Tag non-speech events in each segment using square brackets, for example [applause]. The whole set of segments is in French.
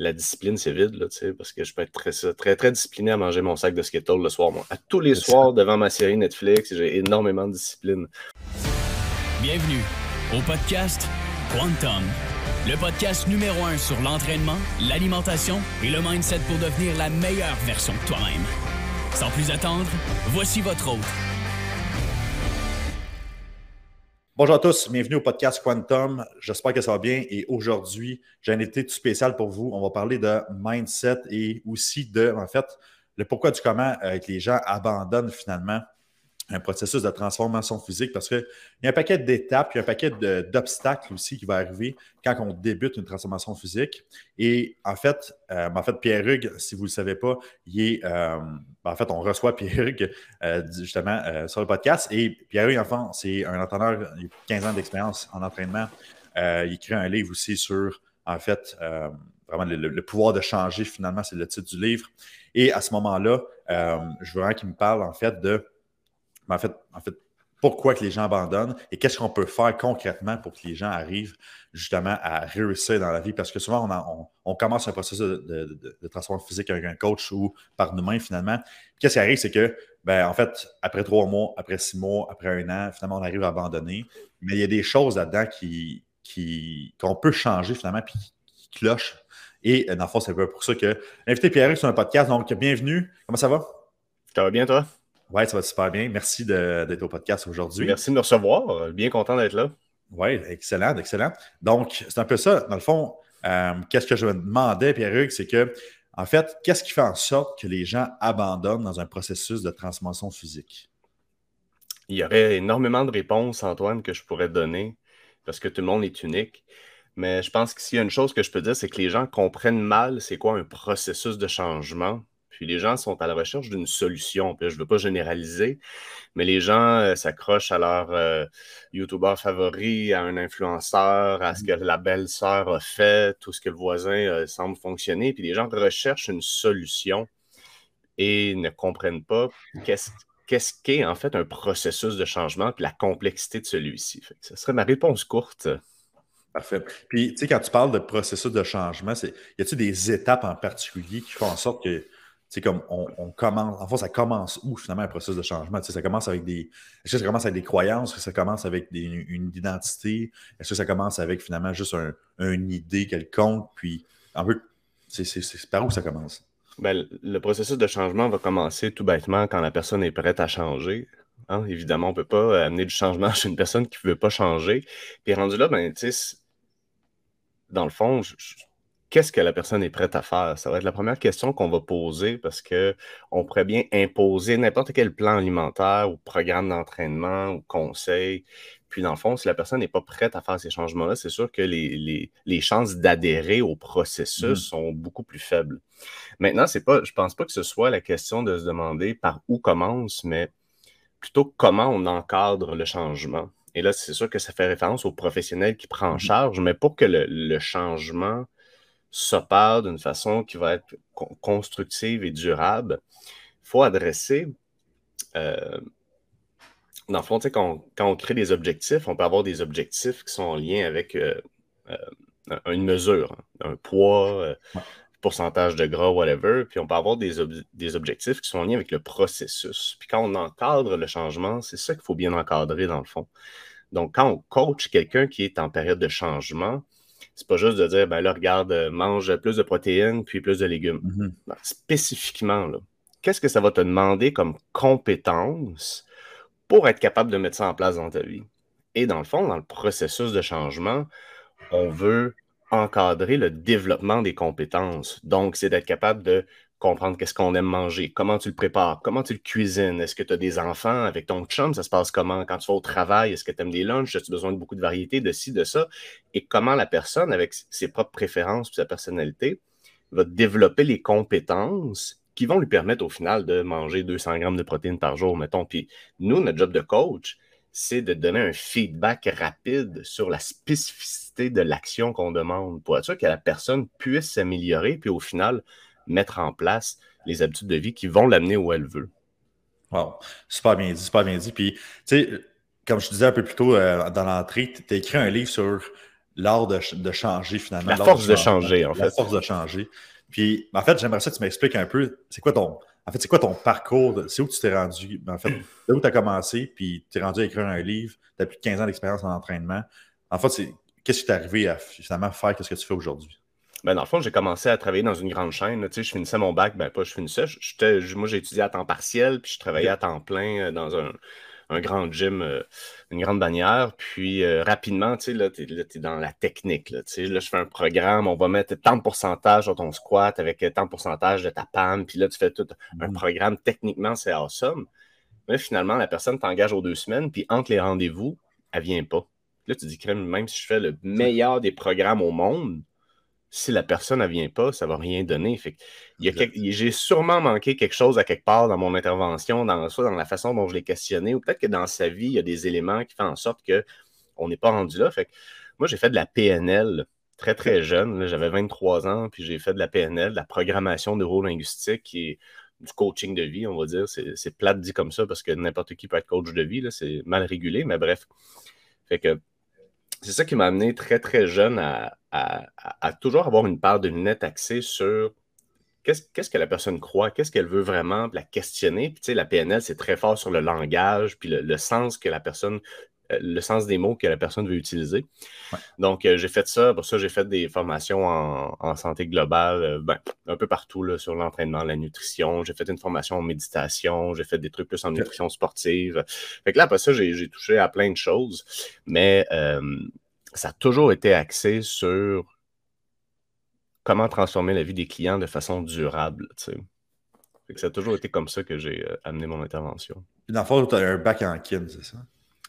la discipline, c'est vide, là, parce que je peux être très, très, très discipliné à manger mon sac de Skittles le soir. Moi. À tous les soirs, devant ma série Netflix, j'ai énormément de discipline. Bienvenue au podcast Quantum, le podcast numéro un sur l'entraînement, l'alimentation et le mindset pour devenir la meilleure version de toi-même. Sans plus attendre, voici votre hôte, Bonjour à tous, bienvenue au podcast Quantum. J'espère que ça va bien et aujourd'hui, j'ai un été tout spécial pour vous. On va parler de mindset et aussi de, en fait, le pourquoi du comment euh, que les gens abandonnent finalement un processus de transformation physique parce qu'il y a un paquet d'étapes, il y a un paquet d'obstacles aussi qui va arriver quand on débute une transformation physique. Et en fait, euh, en fait Pierre Hugues, si vous ne le savez pas, il est, euh, en fait, on reçoit [laughs] Pierre Hugues euh, justement sur le podcast. Et Pierre Hugues, enfin, c'est un entraîneur, il a 15 ans d'expérience en entraînement. il écrit un livre aussi sur, en fait, vraiment le, pouvoir de changer finalement, c'est le titre du livre. Et à ce moment-là, je veux vraiment qu'il me parle en fait de en fait, en fait, pourquoi que les gens abandonnent et qu'est-ce qu'on peut faire concrètement pour que les gens arrivent justement à réussir dans la vie? Parce que souvent, on, commence un processus de, transformation physique avec un coach ou par nous-mêmes finalement. Qu'est-ce qui arrive, c'est que, ben, en fait, après trois mois, après six mois, après un an, finalement, on arrive à abandonner. Mais il y a des choses là-dedans qui, qui, qu'on peut changer finalement puis qui, clochent. Et dans le fond, c'est pour ça que l'invité Pierre sur un podcast. Donc, bienvenue. Comment ça va? Ça va bien, toi? Oui, ça va super bien. Merci d'être au podcast aujourd'hui. Merci de me recevoir. Bien content d'être là. Oui, excellent, excellent. Donc, c'est un peu ça. Dans le fond, euh, qu'est-ce que je me demandais, Pierre-Hugues, c'est que, en fait, qu'est-ce qui fait en sorte que les gens abandonnent dans un processus de transformation physique? Il y aurait énormément de réponses, Antoine, que je pourrais donner parce que tout le monde est unique. Mais je pense que s'il y a une chose que je peux dire, c'est que les gens comprennent mal c'est quoi un processus de changement puis les gens sont à la recherche d'une solution. Puis je ne veux pas généraliser, mais les gens euh, s'accrochent à leur euh, YouTuber favori, à un influenceur, à ce que la belle-sœur a fait, tout ce que le voisin euh, semble fonctionner. Puis les gens recherchent une solution et ne comprennent pas qu'est-ce qu'est-ce qu'est en fait un processus de changement puis la complexité de celui-ci. Ce serait ma réponse courte. Parfait. Puis, tu sais, quand tu parles de processus de changement, y a-t-il des étapes en particulier qui font en sorte que c'est comme on, commence, en fait, ça commence où finalement un processus de changement? ça commence avec des. Est-ce que ça commence avec des croyances? Est-ce que ça commence avec une identité? Est-ce que ça commence avec finalement juste une idée quelconque? Puis, en fait, c'est par où ça commence? Ben, le processus de changement va commencer tout bêtement quand la personne est prête à changer. Hein? Évidemment, on ne peut pas amener du changement [laughs] chez une personne qui ne veut pas changer. Puis rendu là, ben, dans le fond, je, qu'est-ce que la personne est prête à faire? Ça va être la première question qu'on va poser parce qu'on pourrait bien imposer n'importe quel plan alimentaire ou programme d'entraînement ou conseil. Puis, dans le fond, si la personne n'est pas prête à faire ces changements-là, c'est sûr que les, chances d'adhérer au processus mmh. sont beaucoup plus faibles. Maintenant, c'est pas, je ne pense pas que ce soit la question de se demander par où commence, mais plutôt comment on encadre le changement. Et là, c'est sûr que ça fait référence au professionnel qui prend en mmh. charge, mais pour que le changement s'opère d'une façon qui va être constructive et durable, il faut adresser, euh, dans le fond, quand, quand, on crée des objectifs, on peut avoir des objectifs qui sont en lien avec euh, euh, une mesure, hein, un poids, pourcentage de gras, whatever, puis on peut avoir des, des, objectifs qui sont en lien avec le processus. Puis quand on encadre le changement, c'est ça qu'il faut bien encadrer dans le fond. Donc, quand on coach quelqu'un qui est en période de changement, c'est pas juste de dire, ben là, regarde, euh, mange plus de protéines puis plus de légumes. Mm-hmm. Ben, spécifiquement, qu'est-ce que ça va te demander comme compétence pour être capable de mettre ça en place dans ta vie? Et dans le fond, dans le processus de changement, on veut encadrer le développement des compétences. Donc, c'est d'être capable de comprendre qu'est-ce qu'on aime manger, comment tu le prépares, comment tu le cuisines, est-ce que tu as des enfants avec ton chum, ça se passe comment, quand tu vas au travail, est-ce que tu aimes des lunchs, as-tu besoin de beaucoup de variétés, de ci, de ça, et comment la personne, avec ses propres préférences et sa personnalité, va développer les compétences qui vont lui permettre au final de manger 200 grammes de protéines par jour, mettons? Puis nous, notre job de coach, c'est de donner un feedback rapide sur la spécificité de l'action qu'on demande pour être sûr que la personne puisse s'améliorer, puis au final, mettre en place les habitudes de vie qui vont l'amener où elle veut. Wow, super bien dit, super bien dit. Puis, tu sais, comme je te disais un peu plus tôt euh, dans l'entrée, tu as écrit un livre sur l'art de, changer finalement. La force de, changer, en fait. La force de changer. Puis, en fait, j'aimerais ça que tu m'expliques un peu, c'est quoi ton, en fait, c'est quoi ton parcours? C'est où tu t'es rendu? En fait, [clears throat] là où tu as commencé, puis tu es rendu à écrire un livre, tu as plus de 15 ans d'expérience en entraînement. En fait, c'est qu'est-ce qui t'est arrivé à finalement faire qu'est-ce que tu fais aujourd'hui? Ben, dans le fond, j'ai commencé à travailler dans une grande chaîne. Tu sais, je finissais mon bac, ben pas je finissais. moi, j'ai étudié à temps partiel, puis je travaillais à temps plein euh, dans un, un grand gym, euh, une grande bannière. Puis euh, rapidement, tu sais, là, tu es, dans la technique. Là, tu sais, là, je fais un programme, on va mettre tant de pourcentage sur ton squat avec tant de pourcentage de ta panne. Puis là, tu fais tout un mmh. programme. Techniquement, c'est awesome. Mais finalement, la personne t'engage aux deux semaines, puis entre les rendez-vous, elle vient pas. Là, tu dis, même si je fais le meilleur des programmes au monde, si la personne ne vient pas, ça ne va rien donner. Fait j'ai sûrement manqué quelque chose à quelque part dans mon intervention, dans, soit dans la façon dont je l'ai questionné, ou peut-être que dans sa vie, il y a des éléments qui font en sorte qu'on n'est pas rendu là. Fait moi, j'ai fait de la PNL très, très jeune. J'avais 23 ans, puis j'ai fait de la PNL, de la programmation neurolinguistique, est du coaching de vie, on va dire. C'est plate dit comme ça parce que n'importe qui peut être coach de vie. C'est mal régulé, mais bref. Fait que c'est ça qui m'a amené très, très jeune à, toujours avoir une part de net axée sur qu'est-ce que la personne croit, qu'est-ce qu'elle veut vraiment, la questionner. Puis, tu sais, la PNL, c'est très fort sur le langage, puis le, sens que la personne, euh, le sens des mots que la personne veut utiliser. Donc, euh, j'ai fait ça. Pour ça, j'ai fait des formations en, santé globale, euh, ben, un peu partout là, sur l'entraînement, la nutrition. J'ai fait une formation en méditation. J'ai fait des trucs plus en nutrition sportive. Fait que là, après ça, j'ai touché à plein de choses. Mais ça a toujours été axé sur comment transformer la vie des clients de façon durable. ça a toujours été comme ça que j'ai euh, amené mon intervention. dans le fond, tu as un bac en kin, c'est ça?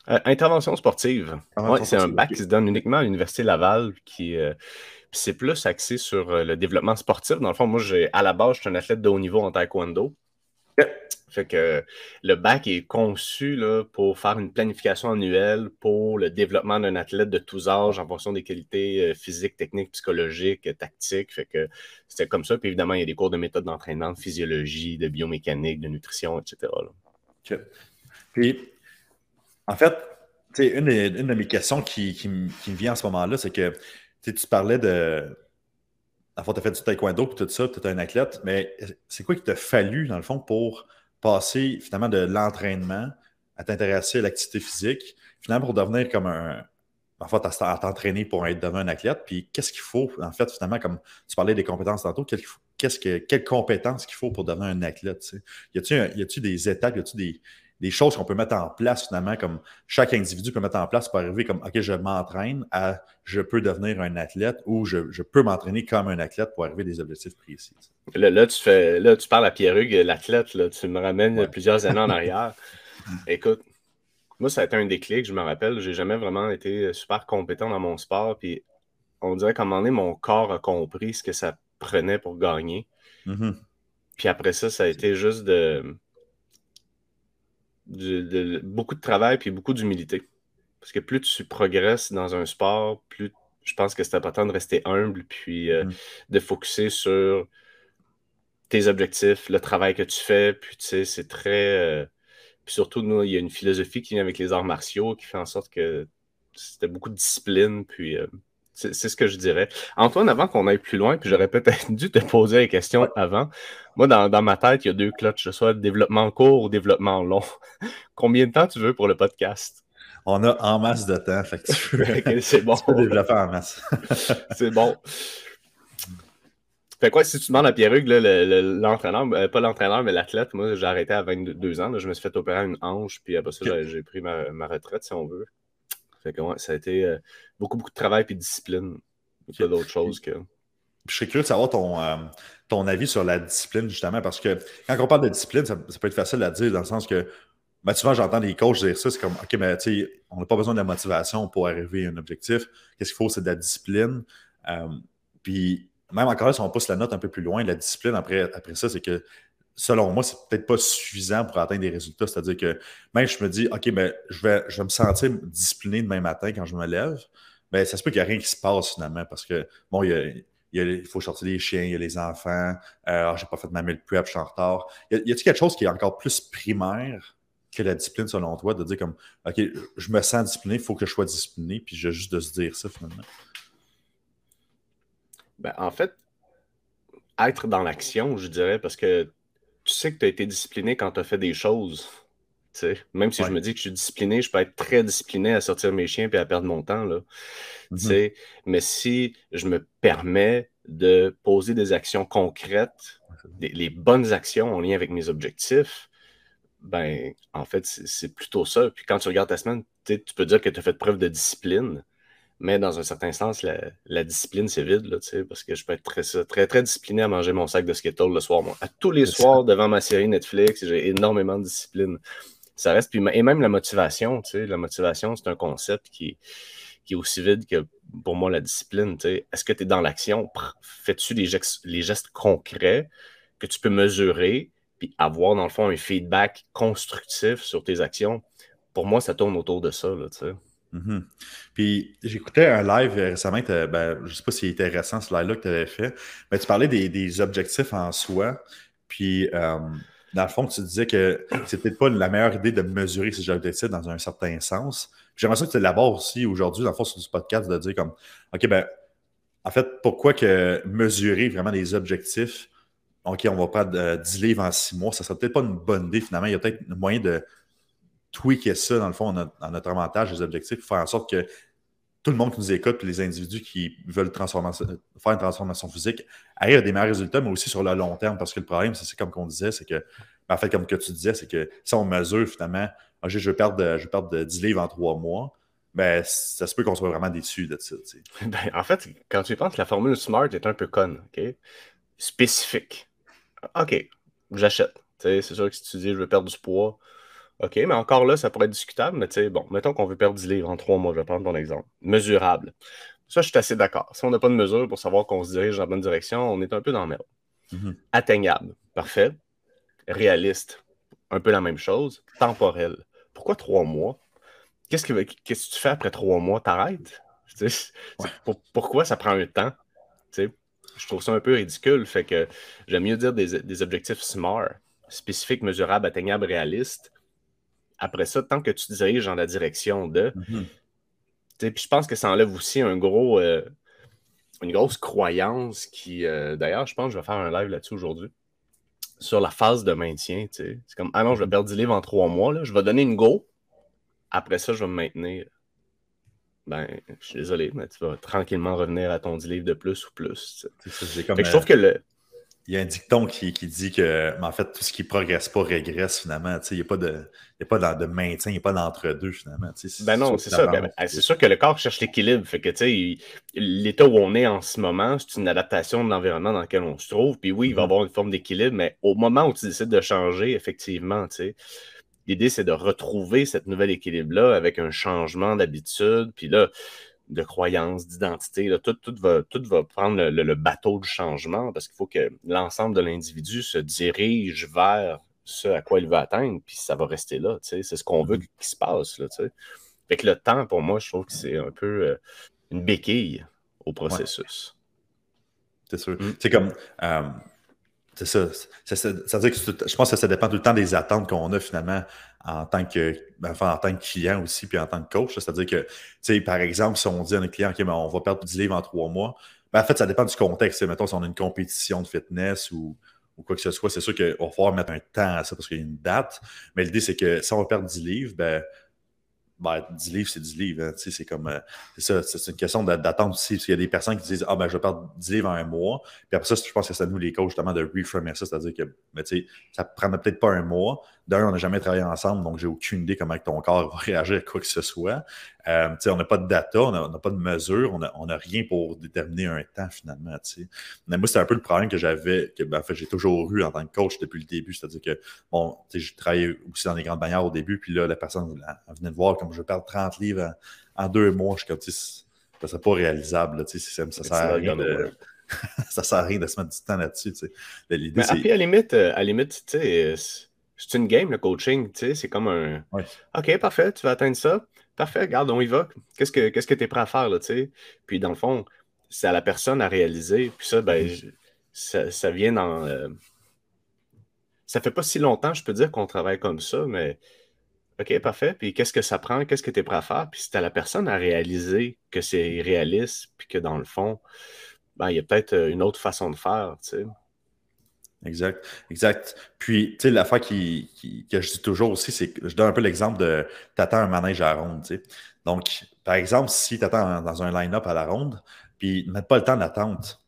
Euh, intervention sportive. c'est un bac qui se donne uniquement à l'Université Laval, qui euh, c'est plus axé sur le développement sportif. Dans le fond, moi, à la base, je suis un athlète de haut niveau en taekwondo. Fait que le bac est conçu là, pour faire une planification annuelle pour le développement d'un athlète de tous âges en fonction des qualités euh, physiques, techniques, psychologiques, tactiques. Fait que c'était comme ça. Puis évidemment, il y a des cours de méthode d'entraînement, de physiologie, de biomécanique, de nutrition, etc. Puis, en fait, une, une de mes questions qui, qui, me vient en ce moment-là, c'est que tu parlais de. En tu as fait du taekwondo et tout ça, tu un athlète, mais c'est quoi qui t'a fallu, dans le fond, pour passer finalement de l'entraînement à t'intéresser à l'activité physique, finalement pour devenir comme un. En fait, à t'entraîner pour être devant un athlète. Puis qu'est-ce qu'il faut, en fait, finalement, comme tu parlais des compétences tantôt, qu'est-ce que, quelles compétences qu'il faut pour devenir un athlète? Y a-t-il des étapes, y a-t-il des, des choses qu'on peut mettre en place finalement, comme chaque individu peut mettre en place pour arriver comme OK, je m'entraîne à je peux devenir un athlète ou je, peux m'entraîner comme un athlète pour arriver à des objectifs précis. Là, tu fais là, tu parles à Pierre-Hugues, l'athlète, tu me ramènes plusieurs années en [laughs] arrière. Écoute, moi, ça a été un déclic, je me rappelle. J'ai jamais vraiment été super compétent dans mon sport. Puis on dirait qu'à un moment donné, mon corps a compris ce que ça prenait pour gagner. Mm-hmm. Puis après ça, ça a été juste de beaucoup de travail puis beaucoup d'humilité. Parce que plus tu progresses dans un sport, plus je pense que c'est important de rester humble puis euh, mm. de focuser sur tes objectifs, le travail que tu fais. Puis tu sais, c'est très. Euh, puis surtout, nous, il y a une philosophie qui vient avec les arts martiaux qui fait en sorte que c'était beaucoup de discipline. Puis euh, c'est ce que je dirais. Antoine, avant qu'on aille plus loin, puis j'aurais peut-être [laughs] dû te poser la question avant. Moi, dans, ma tête, il y a deux clutches, soit développement court ou développement long. [laughs] Combien de temps tu veux pour le podcast? On a en masse de temps, fait que tu peux, [laughs] c'est bon. développer en masse. c'est bon. Fait quoi, si tu demandes à Pierre-Hugues, l'entraîneur, euh, pas l'entraîneur, mais l'athlète, moi, j'ai arrêté à 22 ans. je me suis fait opérer une hanche, puis après ça, j'ai pris ma, retraite, si on veut. Fait que, ça a été euh, beaucoup, beaucoup de travail et de discipline. Il y a d'autres choses que. Je serais curieux de savoir ton, euh, ton avis sur la discipline, justement, parce que quand on parle de discipline, ça, peut être facile à dire dans le sens que ben, souvent, j'entends des coachs dire ça, c'est comme, OK, mais tu sais, on n'a pas besoin de la motivation pour arriver à un objectif. Qu'est-ce qu'il faut, c'est de la discipline. Euh, puis, même encore là, si on pousse la note un peu plus loin, la discipline, après, après ça, c'est que selon moi, c'est peut-être pas suffisant pour atteindre des résultats. C'est-à-dire que même je me dis, OK, ben, je, vais, je vais me sentir discipliné demain matin quand je me lève, mais ça se peut qu'il n'y a rien qui se passe finalement parce que, bon, il, il, faut sortir les chiens, il y a les enfants, euh, ah, j'ai pas fait ma meal prep, je suis en retard. Y a-t-il quelque chose qui est encore plus primaire que la discipline selon toi, de dire comme OK, je me sens discipliné, il faut que je sois discipliné, puis j'ai juste de se dire ça finalement? Ben, en fait, être dans l'action, je dirais, parce que tu sais que tu as été discipliné quand tu as fait des choses. Même si je me dis que je suis discipliné, je peux être très discipliné à sortir mes chiens et à perdre mon temps. Là. Mm-hmm. Mais si je me permets de poser des actions concrètes, les bonnes actions en lien avec mes objectifs, ben, en fait, c'est plutôt ça. Puis quand tu regardes ta semaine, tu peux dire que tu as fait preuve de discipline, mais dans un certain sens, la, discipline, c'est vide, là, parce que je peux être très, très, très discipliné à manger mon sac de Skittles le soir. Moi. À tous les soirs, devant ma série Netflix, j'ai énormément de discipline. Ça reste, puis, et même la motivation, la motivation, c'est un concept qui, qui est aussi vide que pour moi la discipline. Est-ce que tu es dans l'action? Fais-tu les, les gestes concrets que tu peux mesurer? puis avoir, dans le fond, un feedback constructif sur tes actions, pour moi, ça tourne autour de ça, là, tu sais. Mm-hmm. Puis j'écoutais un live récemment, ben, je ne sais pas s'il était récent ce live-là que tu avais fait, mais tu parlais des, objectifs en soi. Puis euh, dans le fond, tu disais que c'est peut-être pas la meilleure idée de mesurer ces objectifs dans un certain sens. J'aimerais ça que tu élabores aussi aujourd'hui, dans le fond, sur ce podcast, de dire comme OK, ben en fait, pourquoi que mesurer vraiment des objectifs OK, on va prendre 10 livres en 6 mois, ça serait peut-être pas une bonne idée finalement. Il y a peut-être moyen de tweaker ça, dans le fond, dans notre avantage, les objectifs, pour faire en sorte que tout le monde qui nous écoute, puis les individus qui veulent faire une transformation physique, arrivent à des meilleurs résultats, mais aussi sur le long terme. Parce que le problème, c'est comme qu'on disait, c'est que, ben, en fait, comme que tu disais, c'est que si on mesure finalement, ah, je, vais perdre, je de 10 livres en 3 mois, ben, ça se peut qu'on soit vraiment déçu de ça. [laughs] Ben, en fait, quand tu penses, la formule SMART est un peu conne, OK? Spécifique. OK, j'achète. C'est sûr que si tu dis je veux perdre du poids, OK, mais encore là, ça pourrait être discutable, mais tu sais, bon, mettons qu'on veut perdre 10 livres en trois mois, je vais prendre ton exemple. Mesurable. Ça, je suis assez d'accord. Si on n'a pas de mesure pour savoir qu'on se dirige dans la bonne direction, on est un peu dans le merde. Mm-hmm. Atteignable. Parfait. Réaliste. Un peu la même chose. Temporel. Pourquoi trois mois? Qu'est-ce que, qu'est-ce que tu fais après trois mois? T'arrêtes? pourquoi ça prend un temps? je trouve ça un peu ridicule. Fait que j'aime mieux dire des, objectifs SMART, spécifiques, mesurables, atteignables, réalistes. Après ça, tant que tu te diriges dans la direction de. Mhm. Puis je pense que ça enlève aussi un gros, euh, une grosse croyance qui. Euh, d'ailleurs, je pense que je vais faire un live là-dessus aujourd'hui. Sur la phase de maintien. C'est comme Ah non, je vais perdre 10 livres en trois mois. Là. Je vais donner une go. Après ça, je vais me maintenir ben, je suis désolé, mais tu vas tranquillement revenir à ton 10 livres de plus ou plus. je trouve que le. Il y a un dicton qui, dit que, en fait, tout ce qui ne progresse pas régresse finalement. Il n'y a pas de, y a pas de maintien, il n'y a pas d'entre-deux finalement. Ben non, c'est ça. Ben, c'est sûr que le corps cherche l'équilibre. Fait que, l'état où on est en ce moment, c'est une adaptation de l'environnement dans lequel on se trouve. Puis oui, il va y mm-hmm. avoir une forme d'équilibre, mais au moment où tu décides de changer, effectivement, tu sais L'idée, c'est de retrouver cette nouvel équilibre-là avec un changement d'habitude, puis là, de croyance, d'identité. Tout, tout, va, tout va prendre le, bateau du changement parce qu'il faut que l'ensemble de l'individu se dirige vers ce à quoi il veut atteindre, puis ça va rester là. C'est ce qu'on veut mm-hmm. qu'il se passe. Là, fait que le temps, pour moi, je trouve que c'est un peu euh, une béquille au processus. C'est sûr. Mm. C'est comme. Euh, c'est ça. Ça, dire que je pense que ça dépend tout le temps des attentes qu'on a finalement en tant que ben, en tant que client aussi, puis en tant que coach. C'est-à-dire que, tu sais, par exemple, si on dit à un client, OK, ben, on va perdre 10 livres en trois mois, ben, en fait, ça dépend du contexte. Mettons, si on a une compétition de fitness ou, quoi que ce soit, c'est sûr qu'il va falloir mettre un temps à ça parce qu'il y a une date. Mais l'idée, c'est que si on va perdre 10 livres, ben, ben, 10 livres, c'est 10 livres. Hein, c'est comme. Euh, c'est ça, c'est une question d'attente aussi. Parce qu'il y a des personnes qui disent Ah, ben, je vais perdre 10 livres en un mois. Puis après ça, je pense que c'est à nous, les coachs, justement, de reframer ça. C'est-à-dire que, ben, tu sais, ça prendra peut-être pas un mois. D'un, on n'a jamais travaillé ensemble, donc j'ai aucune idée comment ton corps va [laughs] réagir à quoi que ce soit. Euh, on n'a pas de data, on n'a pas de mesure, on n'a rien pour déterminer un temps finalement. Mais moi, c'est un peu le problème que j'avais, que ben, en fait, j'ai toujours eu en tant que coach depuis le début. C'est-à-dire que, bon, j'ai travaillé aussi dans des grandes bannières au début, puis là, la personne venait de voir comme je perdre 30 livres en, deux mois. Je suis comme, ça serait pas réalisable. ça, ça sert à rien de [laughs] ça sert à rien de se mettre du temps là-dessus. Mais à la limite, euh, à la limite, tu sais, c'est une game, le coaching, c'est comme un OK, parfait, tu vas atteindre ça. Parfait, regarde, on y va. Qu'est-ce que tu es prêt à faire, là, tu sais? Puis dans le fond, c'est à la personne à réaliser. Puis ça, ben, mm-hmm. ça, vient dans. Euh, ça fait pas si longtemps, je peux dire, qu'on travaille comme ça, mais OK, parfait. Puis qu'est-ce que ça prend? Qu'est-ce que tu es prêt à faire? Puis tu as la personne à réaliser que c'est réaliste, puis que dans le fond, ben, il y a peut-être euh, une autre façon de faire, tu sais. Exact, exact. Puis, tu sais, l'affaire qui, que je dis toujours aussi, c'est que je donne un peu l'exemple de t'attends un manège à la ronde, tu sais. Donc, par exemple, si tu attends dans un line-up à la ronde, puis ne pas le temps d'attente,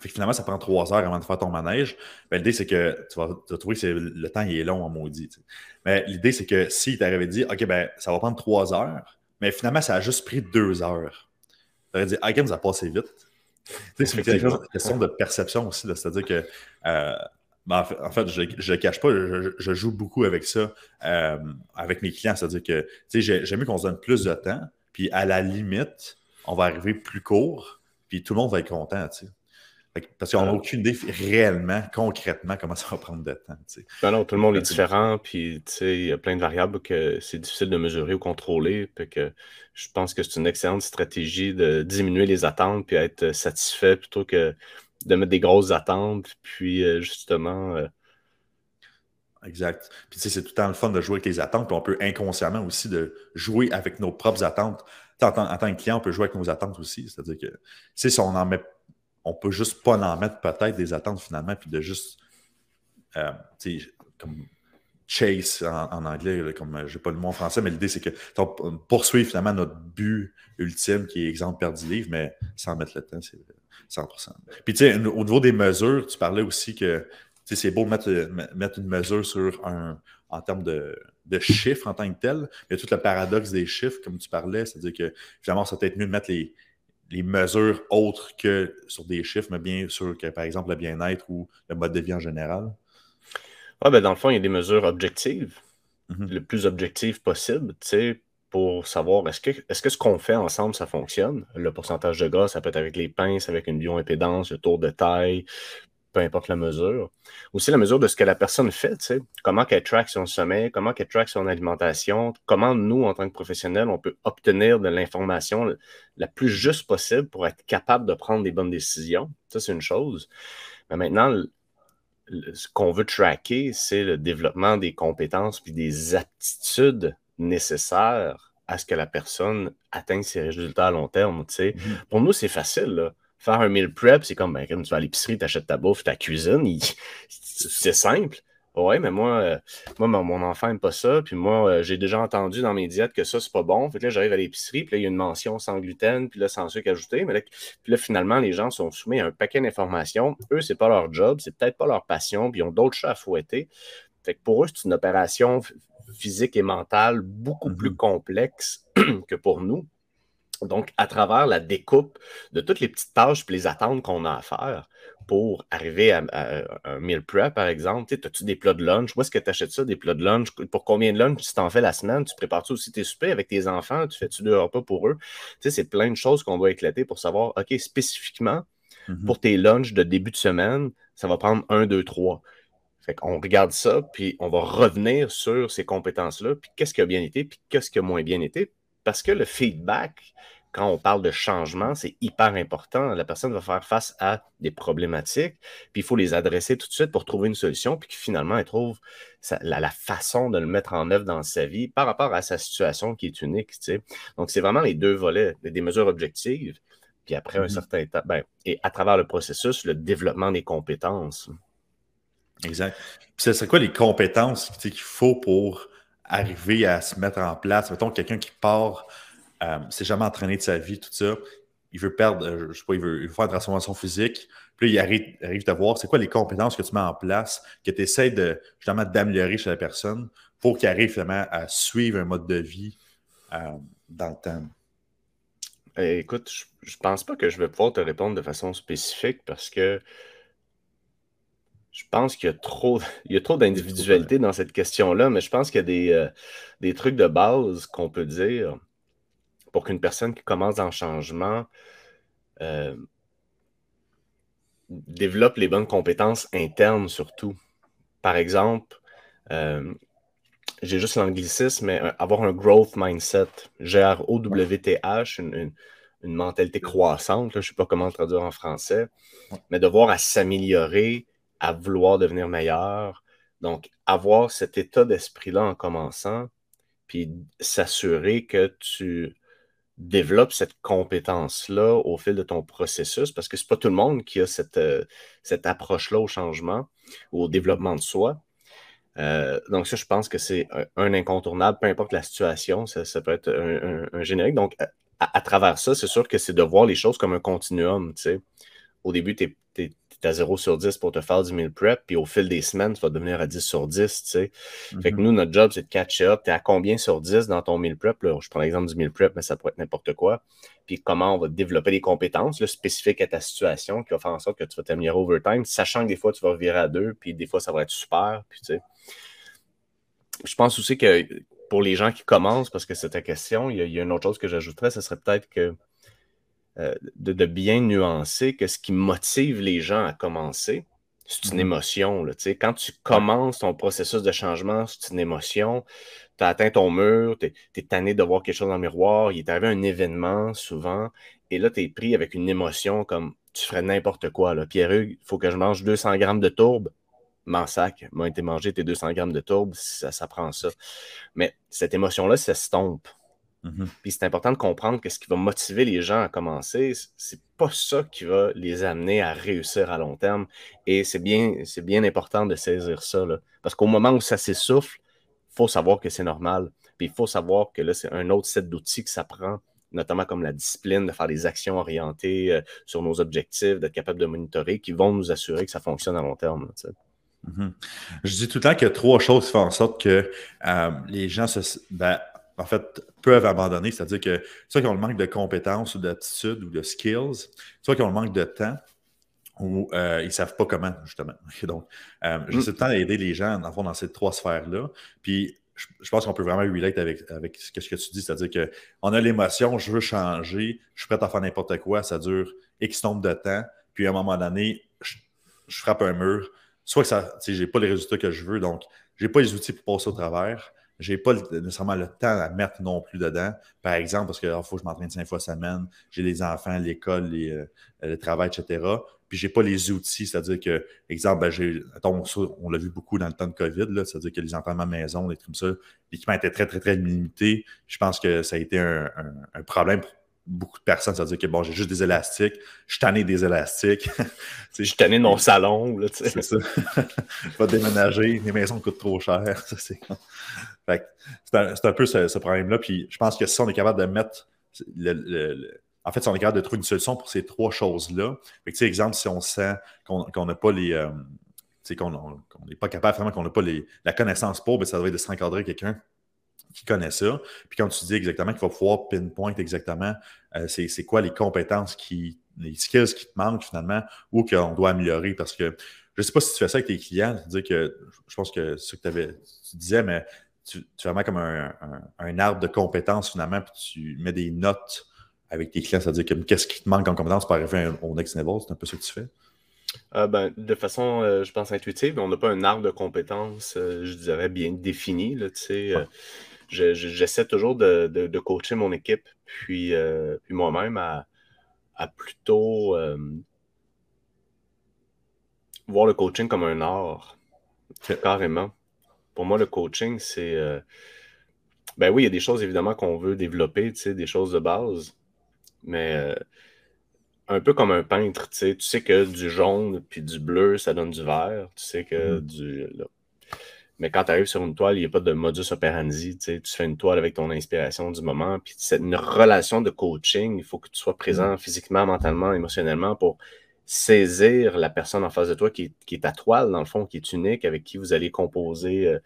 fait que finalement, ça prend trois heures avant de faire ton manège. Ben, l'idée, c'est que tu vas, trouver que le temps il est long en maudit. Mais l'idée, c'est que si tu à dire OK, ben, ça va prendre trois heures, mais finalement, ça a juste pris deux heures. Tu aurais dit Ah, ça a passé vite. C'est une question de perception aussi. C'est-à-dire que, euh, ben, en fait, je ne cache pas, je, joue beaucoup avec ça, euh, avec mes clients. C'est-à-dire que j'aime mieux qu'on se donne plus de temps, puis à la limite, on va arriver plus court, puis tout le monde va être content. Parce qu'on n'a aucune idée réellement, concrètement, comment ça va prendre de temps. Ben non, tout le monde est différent, puis il y a plein de variables que c'est difficile de mesurer ou contrôler. que je pense que c'est une excellente stratégie de diminuer les attentes puis être satisfait plutôt que de mettre des grosses attentes, puis euh, justement. Euh, exact. Puis tu sais, c'est tout le temps le fun de jouer avec les attentes, puis on peut inconsciemment aussi de jouer avec nos propres attentes. En tant, en tant, que client, on peut jouer avec nos attentes aussi. C'est-à-dire que si on en met on peut juste pas en mettre peut-être des attentes finalement, puis de juste, euh, tu sais, comme chase en, anglais, comme euh, j'ai pas le mot en français, mais l'idée c'est que poursuivre finalement notre but ultime qui est exemple perdu livre, mais sans mettre le temps, c'est 100%. Puis tu sais, au niveau des mesures, tu parlais aussi que c'est beau mettre, mettre une mesure sur un, en termes de, de, chiffres en tant que tel, mais tout le paradoxe des chiffres, comme tu parlais, c'est-à-dire que finalement, ça peut être mieux de mettre les, les mesures autres que sur des chiffres, mais bien sûr que, par exemple, le bien-être ou le mode de vie en général? Ah, ben dans le fond, il y a des mesures objectives, mm-hmm. le plus objectives possible, tu sais, pour savoir est-ce que, est-ce que ce qu'on fait ensemble, ça fonctionne? Le pourcentage de gaz, ça peut être avec les pinces, avec une bioimpédance, le tour de taille, peu importe la mesure. Aussi la mesure de ce que la personne fait, tu sais, comment qu'elle traque son sommeil, comment qu'elle traque son alimentation, comment nous, en tant que professionnels, on peut obtenir de l'information la plus juste possible pour être capable de prendre des bonnes décisions. Ça, c'est une chose. Mais maintenant, ce qu'on veut tracker, c'est le développement des compétences puis des aptitudes nécessaires à ce que la personne atteigne ses résultats à long terme. Tu sais. Mm-hmm. Pour nous, c'est facile. Là faire un meal prep, c'est comme, ben, tu vas à l'épicerie, tu achètes ta bouffe, ta cuisine. C'est simple. Ouais, mais moi, euh, moi mon enfant n'aime pas ça. Puis moi, euh, j'ai déjà entendu dans mes diètes que ça, c'est pas bon. Fait que là, j'arrive à l'épicerie, puis là, il y a une mention sans gluten, puis là, sans sucre ajouté. Mais là, puis là, finalement, les gens sont soumis à un paquet d'informations. Eux, c'est pas leur job, c'est peut-être pas leur passion, puis ils ont d'autres chats à fouetter. Fait que pour eux, c'est une opération physique et mentale beaucoup plus mm-hmm. complexe [clears throat] que pour nous. Donc, à travers la découpe de toutes les petites tâches et les attentes qu'on a à faire pour arriver à, un meal prep, par exemple, as-tu des plats de lunch? Où est-ce que tu achètes ça, des plats de lunch? Pour combien de lunch tu t'en fais la semaine? Tu prépares-tu aussi tes soupers avec tes enfants? Tu fais-tu deux repas pour eux? c'est plein de choses qu'on va éclater pour savoir, OK, spécifiquement, mm-hmm. pour tes lunchs de début de semaine, ça va prendre un, deux, trois. Fait qu'on regarde ça, puis on va revenir sur ces compétences-là, puis qu'est-ce qui a bien été, puis qu'est-ce qui a moins bien été, parce que le feedback, quand on parle de changement, c'est hyper important. La personne va faire face à des problématiques, puis il faut les adresser tout de suite pour trouver une solution, puis finalement, elle trouve la, façon de le mettre en œuvre dans sa vie par rapport à sa situation qui est unique. Donc, c'est vraiment les deux volets, des mesures objectives, puis après un mm-hmm. certain temps, ben, et à travers le processus, le développement des compétences. Exact. Puis, c'est quoi les compétences qu'il faut pour arriver à se mettre en place. Mettons quelqu'un qui part, euh, s'est jamais entraîné de sa vie, tout ça, il veut perdre, euh, je sais pas, il veut, faire une transformation physique. Puis là, il arrive, à voir c'est quoi les compétences que tu mets en place, que tu essaies de, justement d'améliorer chez la personne pour qu'il arrive vraiment à suivre un mode de vie euh, dans le temps. Eh, écoute, je, je pense pas que je vais pouvoir te répondre de façon spécifique parce que je pense qu'il y a trop, il trop d'individualité dans cette question-là, mais je pense qu'il y a des, euh, des trucs de base qu'on peut dire pour qu'une personne qui commence le changement euh, développe les bonnes compétences internes surtout. Par exemple, euh, j'ai juste l'anglicisme, mais avoir un growth mindset, G-R-O-W-T-H, une, une, mentalité croissante, je ne sais pas comment le traduire en français, mais de voir à s'améliorer, à vouloir devenir meilleur. Donc, avoir cet état d'esprit-là en commençant, puis s'assurer que tu développes cette compétence-là au fil de ton processus, parce que c'est pas tout le monde qui a cette, euh, cette approche-là au changement au développement de soi. Euh, donc ça, je pense que c'est un, incontournable, peu importe la situation, ça, peut être un, générique. Donc, à, travers ça, c'est sûr que c'est de voir les choses comme un continuum. Au début, tu es, à 0 sur 10 pour te faire du meal prep, puis au fil des semaines, tu vas devenir à 10 sur 10, tu sais. Fait que mm-hmm. nous, notre job, c'est de catch up. Tu es à combien sur 10 dans ton meal prep? Je prends l'exemple du meal prep, mais ça pourrait être n'importe quoi. Puis comment on va développer des compétences spécifiques à ta situation qui va faire en sorte que tu vas t'améliorer over time, sachant que des fois, tu vas virer à deux, puis des fois, ça va être super. Puis, tu sais. Je pense aussi que pour les gens qui commencent, parce que c'est ta question, il y, a, une autre chose que j'ajouterais, ce serait peut-être que euh, de, bien nuancer que ce qui motive les gens à commencer, c'est une mhm. émotion. Là, quand tu commences ton processus de changement, c'est une émotion. Tu as atteint ton mur, tu es, tanné de voir quelque chose dans le miroir, il est arrivé un événement souvent, et là, tu es pris avec une émotion comme tu ferais n'importe quoi. Pierre-Hugues, il faut que je mange 200 grammes de tourbe. M'en sac, m'a été mangé tes 200 grammes de tourbe, ça, ça prend ça. Mais cette émotion-là ça Mhm. Puis c'est important de comprendre que ce qui va motiver les gens à commencer, c'est pas ça qui va les amener à réussir à long terme. Et c'est bien, bien important de saisir ça. Parce qu'au moment où ça s'essouffle, il faut savoir que c'est normal. Puis il faut savoir que là, c'est un autre set d'outils que ça prend, notamment comme la discipline, de faire des actions orientées euh, sur nos objectifs, d'être capable de monitorer, qui vont nous assurer que ça fonctionne à long terme. Mhm. Je dis tout le temps qu'il y a trois choses qui font en sorte que euh, les gens se. Ben, en fait, peuvent abandonner. C'est-à-dire que soit qu'ils ont le manque de compétences ou d'attitude ou de skills, soit qu'ils ont le manque de temps ou euh, ils ne savent pas comment, justement. [laughs] Donc, euh, j'essaie tout le temps d'aider les gens, dans, dans ces trois sphères-là. Puis, je, pense qu'on peut vraiment relate avec, avec ce que tu dis, c'est-à-dire qu'on a l'émotion, je veux changer, je suis prêt à faire n'importe quoi, ça dure X nombre de temps, puis à un moment donné, je, frappe un mur, soit que ça, je n'ai pas les résultats que je veux, donc je n'ai pas les outils pour passer au travers, j'ai pas nécessairement le temps à mettre non plus dedans. Par exemple, parce qu'il ah, faut que je m'entraîne cinq fois semaine, j'ai les enfants, l'école, euh, le travail, etc. Puis j'ai pas les outils, c'est-à-dire que, exemple, ben, j'ai, on l'a vu beaucoup dans le temps de COVID, c'est-à-dire que les entraînements à maison, des trucs comme ça, l'équipement était très, très, très limité. Je pense que ça a été un, un problème pour beaucoup de personnes. C'est-à-dire que bon, j'ai juste des élastiques, je tanné des élastiques. [laughs] je suis tanné de mon salon. C'est ça. [laughs] je vais déménager, les maisons coûtent trop cher. c'est un, un, peu ce, problème-là. Puis je pense que si on est capable de mettre le, en fait, si on est capable de trouver une solution pour ces trois choses-là, exemple, si on sent qu'on n'a pas les. Euh, qu'on n'est pas capable, vraiment qu'on n'a pas les, la connaissance pour, ben, ça devrait être de s'encadrer quelqu'un qui connaît ça. Puis quand tu dis exactement qu'il va pouvoir pinpoint exactement euh, c'est quoi les compétences qui, les skills qui te manquent finalement ou qu'on doit améliorer? Parce que je ne sais pas si tu fais ça avec tes clients, dire que je pense que ce que avais, tu disais, mais tu, tu vraiment comme un, un, arbre de compétences finalement, puis tu mets des notes avec tes clients, c'est-à-dire qu'est-ce qui te manque en compétences pour arriver au next level, c'est un peu ce que tu fais? Euh, ben, de façon, euh, je pense, intuitive, on n'a pas un arbre de compétences, je dirais, bien défini. Là, tu j'essaie toujours de, coacher mon équipe, puis, euh, puis moi-même à, plutôt euh, voir le coaching comme un art, carrément. Pour moi, le coaching, c'est. Euh, ben oui, il y a des choses évidemment qu'on veut développer, tu sais, des choses de base, mais un peu comme un peintre, tu sais, tu sais que du jaune puis du bleu, ça donne du vert, tu sais que mm-hmm. du. Mais quand tu arrives sur une toile, il n'y a pas de modus operandi. Tu fais une toile avec ton inspiration du moment. Puis c'est une relation de coaching. Il faut que tu sois présent mm. physiquement, mentalement, émotionnellement pour saisir la personne en face de toi qui est, ta toile, dans le fond, qui est unique, avec qui vous allez composer euh,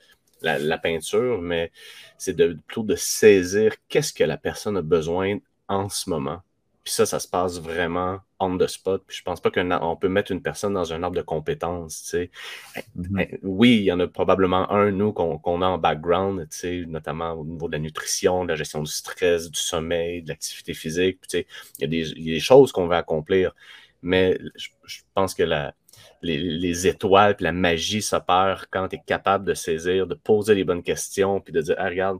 la, la, peinture. Mais c'est plutôt de saisir qu'est-ce que la personne a besoin en ce moment. Puis ça, ça se passe vraiment on the spot. Puis je pense pas qu'on peut mettre une personne dans un arbre de compétences. Tu sais. Mm-hmm. Eh, oui, il y en a probablement un, nous, qu'on a en background, tu sais, notamment au niveau de la nutrition, de la gestion du stress, du sommeil, de l'activité physique. Tu sais, il, y a des, il y a des choses qu'on va accomplir. Mais je, pense que la, les, les, étoiles et la magie s'opèrent quand tu es capable de saisir, de poser les bonnes questions, puis de dire ah, regarde,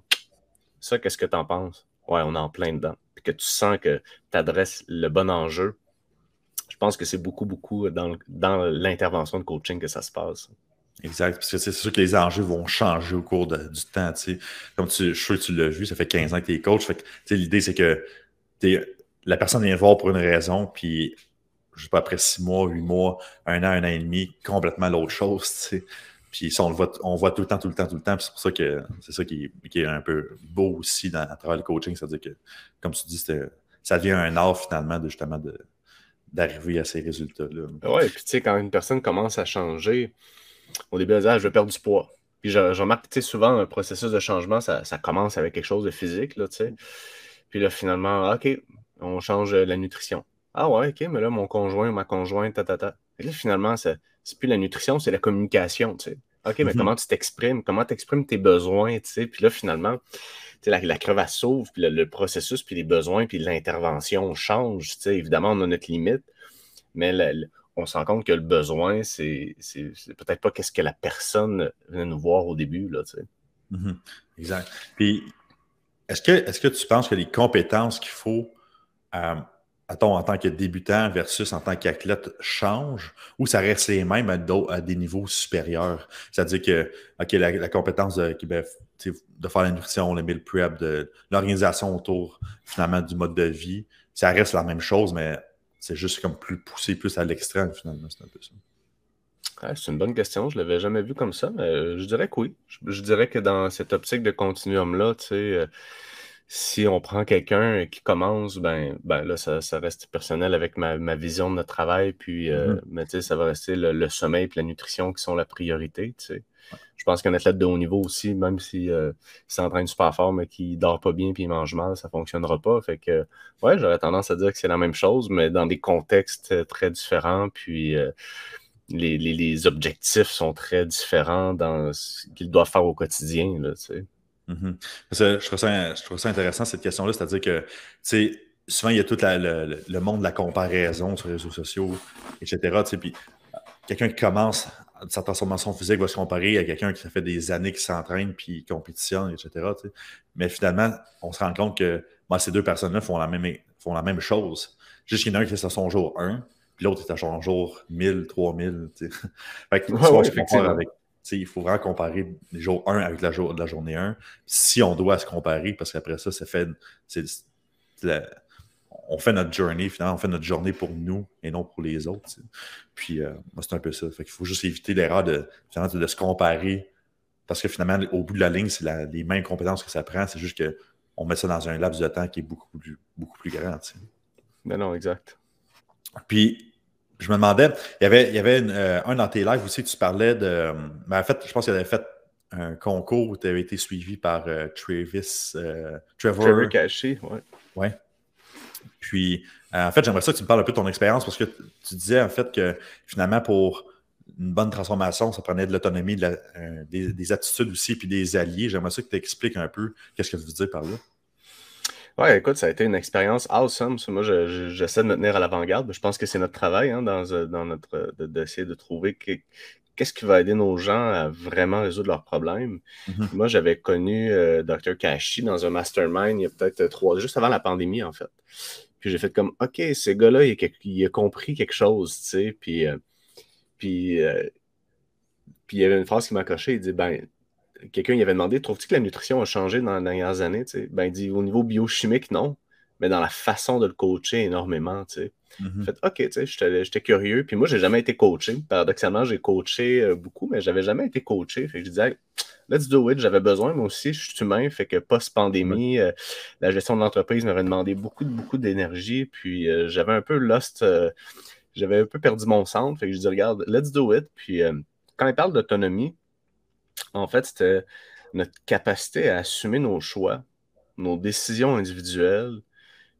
ça, qu'est-ce que tu en penses? Ouais, on est en plein dedans. Que tu sens que tu adresses le bon enjeu je pense que c'est beaucoup, beaucoup dans, l'intervention de coaching que ça se passe. Exact. Parce que c'est sûr que les enjeux vont changer au cours du temps. Comme tu, je tu l'as vu, ça fait 15 ans que tu es coach. L'idée, c'est que la personne vient voir pour une raison, puis je sais pas, après six mois, huit mois, un an, un an et demi, complètement l'autre chose. Puis ça, on le voit, on voit tout le temps, tout le temps, tout le temps. c'est pour ça que c'est ça qui est, un peu beau aussi dans, à travers le coaching. C'est-à-dire que, comme tu dis, ça devient un art finalement de justement d'arriver à ces résultats-là. Oui, puis tu sais, quand une personne commence à changer, au début, elle dit ah, je veux perdre du poids. Puis je, remarque, tu sais, souvent, un processus de changement, ça, commence avec quelque chose de physique, là, tu sais. Puis là, finalement, OK, on change la nutrition. Ah ouais, ok, mais là, mon conjoint, ma conjointe, ta, ta, ta. Et là, finalement, c'est plus la nutrition, c'est la communication, tu sais. OK, mais mhm. comment tu t'exprimes? Comment tu exprimes tes besoins, tu sais? Puis là, finalement, la, la crevasse s'ouvre, puis le, processus, puis les besoins, puis l'intervention change, tu sais. Évidemment, on a notre limite, mais on se rend compte que le besoin, c'est peut-être pas qu'est-ce que la personne vient nous voir au début, là, tu sais. Mhm. Exact. Puis, est-ce que, est -ce que tu penses que les compétences qu'il faut... Euh, en tant que débutant versus en tant qu'athlète change ou ça reste les mêmes à, des niveaux supérieurs? C'est-à-dire que, OK, la, compétence de, de faire la nutrition, le meal prep, l'organisation autour finalement du mode de vie, ça reste la même chose, mais c'est juste comme plus poussé, plus à l'extrême finalement. C'est un peu ça. c'est une bonne question. Je ne l'avais jamais vu comme ça, mais je dirais que oui. Je, dirais que dans cette optique de continuum-là, tu sais, euh, si on prend quelqu'un qui commence, ben, ben là, ça, reste personnel avec ma, vision de notre travail, puis euh, mais, ça va rester le, sommeil et la nutrition qui sont la priorité. Je pense qu'un athlète de haut niveau aussi, même si euh, s'entraîne super fort, mais qu'il dort pas bien puis il mange mal, ça fonctionnera pas. Fait que ouais, j'aurais tendance à dire que c'est la même chose, mais dans des contextes très différents, puis euh, les, les, objectifs sont très différents dans ce qu'ils doivent faire au quotidien. Là, Mhm. je, trouve ça, intéressant, cette question-là. C'est-à-dire que, souvent, il y a tout le, monde de la comparaison sur les réseaux sociaux, etc. Puis, quelqu'un qui commence sa transformation physique va se comparer à quelqu'un qui fait des années qui s'entraîne puis compétitionne, etc. Mais finalement, on se rend compte que moi, ces deux personnes-là font la même, font la même chose. Juste qu'il y en a un qui est à son jour 1, puis l'autre est à son jour 1000, 3000. [laughs] fait que, avec, il faut vraiment comparer les jours 1 avec la, jour, la journée 1. Si on doit se comparer, parce qu'après ça, ça fait. on fait notre journée, finalement, on fait notre journée pour nous et non pour les autres. Puis, euh, moi, c'est un peu ça. Fait qu'il faut juste éviter l'erreur de, de, se comparer. Parce que finalement, au bout de la ligne, c'est les mêmes compétences que ça prend. C'est juste qu'on met ça dans un laps de temps qui est beaucoup plus, beaucoup plus grand. Mais non, exact. Puis, je me demandais, il y avait, il y avait euh, un dans tes lives aussi, tu parlais de. Ben, en fait, je pense qu'il avait fait un concours où tu avais été suivi par euh, Travis. Euh, Trevor. Trevor Cashy, oui. Ouais. Puis, en fait, j'aimerais ça que tu me parles un peu de ton expérience parce que tu disais en fait que finalement, pour une bonne transformation, ça prenait de l'autonomie, des, des, attitudes aussi, puis des alliés. J'aimerais ça que tu expliques un peu qu'est-ce que tu veux dire par là. Ouais, écoute, ça a été une expérience awesome. Moi, j'essaie de me tenir à l'avant-garde. Je pense que c'est notre travail hein, dans, euh, dans, notre d'essayer de, trouver qu'est-ce qui va aider nos gens à vraiment résoudre leurs problèmes. Mm-hmm. Moi, j'avais connu euh, Dr. Kashi dans un mastermind il y a peut-être trois, juste avant la pandémie, en fait. Puis j'ai fait comme, OK, ce gars-là, il, a compris quelque chose, tu sais. Puis, euh, puis, puis il y avait une phrase qui m'a coché. Il dit, ben, quelqu'un y avait demandé Trouves-tu que la nutrition a changé dans les dernières années ben, Il dit Au niveau biochimique, non, mais dans la façon de le coacher énormément. tu mm-hmm. Fait, OK, j'étais curieux. Puis moi, j'ai jamais été coaché. Paradoxalement, j'ai coaché euh, beaucoup, mais j'avais jamais été coaché. Fait que je disais, let's do it. J'avais besoin, moi aussi, je suis humain. Fait que post-pandémie, euh, la gestion de l'entreprise m'avait demandé beaucoup, beaucoup d'énergie. Puis euh, j'avais un peu lost, j'avais un peu perdu mon centre. Fait que je dis, regarde, let's do it. Puis quand il parle d'autonomie, en fait, c'était notre capacité à assumer nos choix, nos décisions individuelles,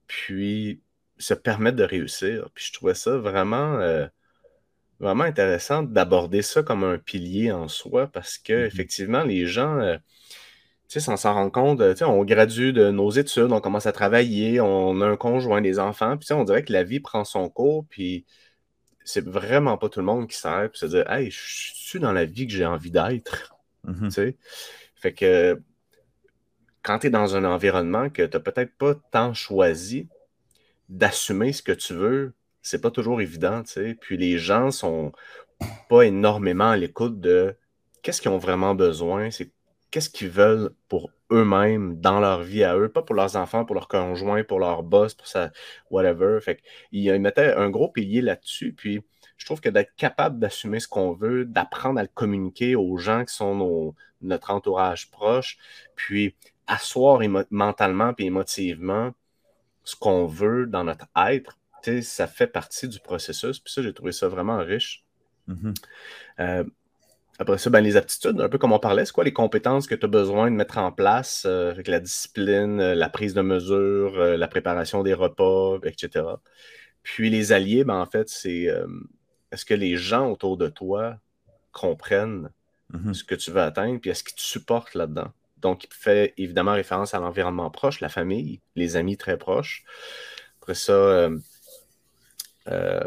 puis se permettre de réussir. Puis je trouvais ça vraiment, euh, vraiment intéressant d'aborder ça comme un pilier en soi parce que mm-hmm. effectivement, les gens, euh, tu sais, sans s'en rendre compte, tu sais, on gradue de nos études, on commence à travailler, on a un conjoint, des enfants, puis on dirait que la vie prend son cours, puis c'est vraiment pas tout le monde qui s'arrête puis se dire Hey, je suis dans la vie que j'ai envie d'être. Mm-hmm. Fait que quand tu es dans un environnement que tu n'as peut-être pas tant choisi, d'assumer ce que tu veux, c'est pas toujours évident. Puis les gens sont pas énormément à l'écoute de qu'est-ce qu'ils ont vraiment besoin, c'est qu'est-ce qu'ils veulent pour eux-mêmes dans leur vie à eux, pas pour leurs enfants, pour leurs conjoints, pour leur boss, pour ça, whatever. Fait qu'ils mettaient un gros pilier là-dessus. Puis je trouve que d'être capable d'assumer ce qu'on veut, d'apprendre à le communiquer aux gens qui sont notre entourage proche, puis asseoir mentalement et émotivement ce qu'on veut dans notre être, ça fait partie du processus. Puis ça, j'ai trouvé ça vraiment riche. Mm-hmm. Euh, après ça, ben, les aptitudes, un peu comme on parlait, c'est quoi les compétences que tu as besoin de mettre en place euh, avec la discipline, euh, la prise de mesure, la préparation des repas, etc. Puis les alliés, ben, en fait, c'est est-ce que les gens autour de toi comprennent mm-hmm. ce que tu veux atteindre, puis est-ce qu'ils te supportent là-dedans? Donc, il fait évidemment référence à l'environnement proche, la famille, les amis très proches. Après ça, euh, euh,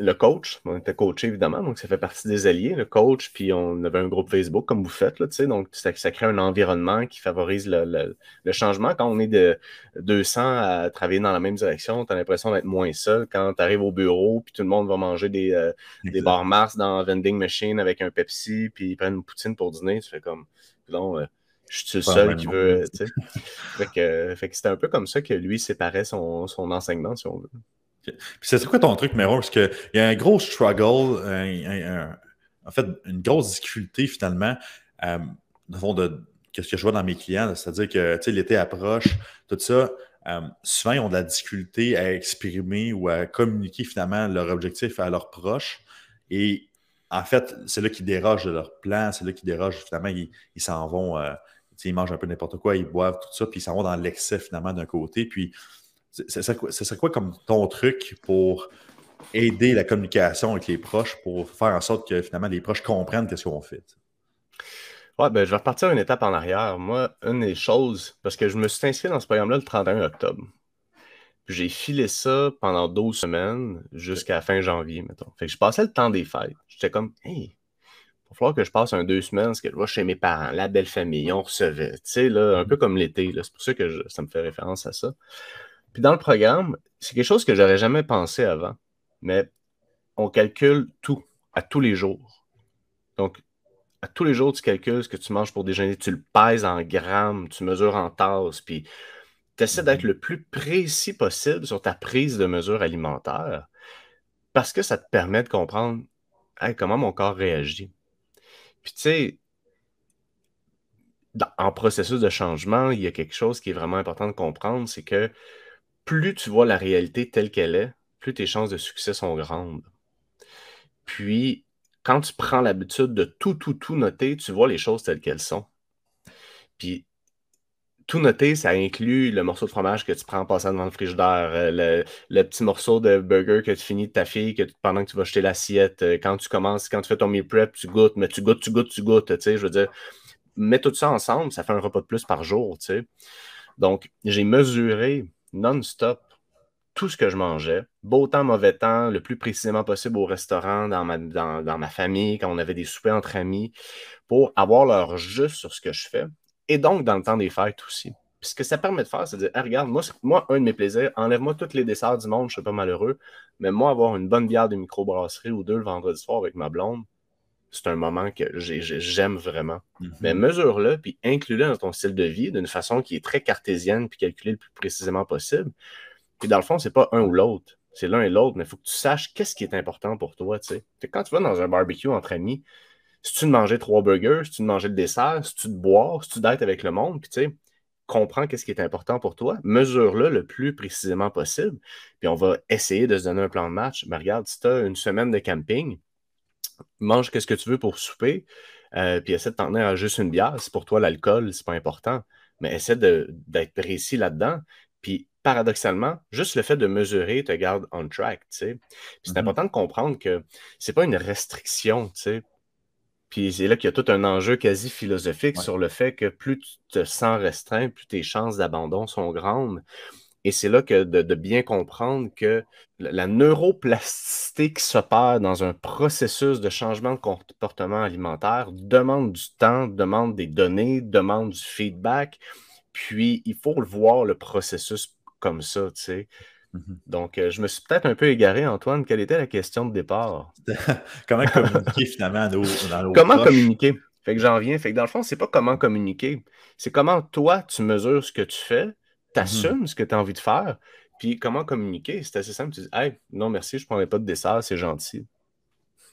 le coach, on était coaché évidemment, donc ça fait partie des alliés, le coach, puis on avait un groupe Facebook comme vous faites, là, donc ça, ça, crée un environnement qui favorise le, changement. Quand on est de 200 à travailler dans la même direction, tu as l'impression d'être moins seul. Quand tu arrives au bureau, puis tout le monde va manger des, euh, des bars Mars dans vending machine avec un Pepsi, puis ils prennent une poutine pour dîner, tu fais comme, non, je suis le seul qui veut. fait que, c'était un peu comme ça que lui séparait son, son enseignement, si on veut. Puis c'est quoi ton truc numéro? Parce qu'il y a un gros struggle, en fait, une grosse difficulté finalement, euh, fond de ce que je vois dans mes clients, c'est-à-dire que l'été approche, tout ça. Euh, souvent, ils ont de la difficulté à exprimer ou à communiquer finalement leur objectif à leurs proches. Et en fait, c'est là qu'ils dérogent de leur plan, c'est là qu'ils dérogent, finalement, ils s'en vont, euh, ils mangent un peu n'importe quoi, ils boivent tout ça, puis ils s'en vont dans l'excès finalement d'un côté. Puis, c'est ça quoi comme ton truc pour aider la communication avec les proches pour faire en sorte que finalement les proches comprennent ce qu'on fait? Ouais, ben, je vais repartir une étape en arrière. Moi, une des choses, parce que je me suis inscrit dans ce programme-là le 31 octobre. J'ai filé ça pendant 12 semaines jusqu'à fin janvier, mettons. Fait que je passais le temps des fêtes. J'étais comme, hey, il va falloir que je passe un deux semaines, parce que je vais chez mes parents, la belle famille, on recevait, tu sais, là, un peu comme l'été, c'est pour ça que ça me fait référence à ça. Puis dans le programme, c'est quelque chose que j'aurais jamais pensé avant, mais on calcule tout, à tous les jours. Donc, à tous les jours, tu calcules ce que tu manges pour déjeuner, tu le pèses en grammes, tu mesures en tasses, puis tu essaies d'être le plus précis possible sur ta prise de mesure alimentaire parce que ça te permet de comprendre comment mon corps réagit. Puis tu sais, en processus de changement, il y a quelque chose qui est vraiment important de comprendre, c'est que plus tu vois la réalité telle qu'elle est, plus tes chances de succès sont grandes. Puis, quand tu prends l'habitude de tout, tout, tout noter, tu vois les choses telles qu'elles sont. Puis, tout noter, ça inclut le morceau de fromage que tu prends en passant devant le frigidaire, euh, le, petit morceau de burger que tu finis de ta fille que, pendant que tu vas jeter l'assiette, euh, quand tu commences, quand tu fais ton meal prep, tu goûtes, mais tu goûtes, tu goûtes, tu goûtes, tu sais, je veux dire, mets tout ça ensemble, ça fait un repas de plus par jour, tu. Donc, j'ai mesuré non-stop tout ce que je mangeais, beau temps, mauvais temps, le plus précisément possible au restaurant, dans ma, famille, quand on avait des soupers entre amis, pour avoir l'heure juste sur ce que je fais et donc dans le temps des fêtes aussi. Ce que ça permet de faire, c'est de dire regarde, moi, moi, un de mes plaisirs, enlève-moi tous les desserts du monde, je ne suis pas malheureux, mais moi, avoir une bonne bière de microbrasserie ou deux le vendredi soir avec ma blonde, c'est un moment que j'aime vraiment. Mm-hmm. Mais mesure-le, puis inclus-le dans ton style de vie d'une façon qui est très cartésienne, puis calculée le plus précisément possible. Puis dans le fond, c'est pas un ou l'autre, c'est l'un et l'autre, mais il faut que tu saches qu'est-ce qui est important pour toi. tu sais. Quand tu vas dans un barbecue entre amis, si tu de manger trois burgers, si tu de manger le dessert, si tu de boire, si tu d'être avec le monde, puis tu sais, comprends qu'est-ce qui est important pour toi, mesure-le le plus précisément possible, puis on va essayer de se donner un plan de match. Mais regarde, si tu as une semaine de camping, mange qu'est-ce que tu veux pour souper, euh, puis essaie de t'en tenir à juste une bière. Si pour toi, l'alcool, c'est pas important, mais essaie d'être précis là-dedans. Puis paradoxalement, juste le fait de mesurer te garde on track, tu sais. c'est mm-hmm. important de comprendre que c'est pas une restriction, tu sais. Puis c'est là qu'il y a tout un enjeu quasi philosophique sur le fait que plus tu te sens restreint, plus tes chances d'abandon sont grandes. Et c'est là que de, bien comprendre que la neuroplasticité qui s'opère dans un processus de changement de comportement alimentaire demande du temps, demande des données, demande du feedback. Puis il faut le voir le processus comme ça, tu sais. Mhm. Donc, euh, je me suis peut-être un peu égaré, Antoine. Quelle était la question de départ? [laughs] comment communiquer finalement à nos, dans nos Comment communiquer? Fait que j'en viens. Fait que dans le fond, c'est pas comment communiquer. C'est comment toi, tu mesures ce que tu fais, tu assumes ce que tu as envie de faire, puis comment communiquer? C'est assez simple. Tu dis, hey, non, merci, je ne prendrai pas de dessert, c'est gentil.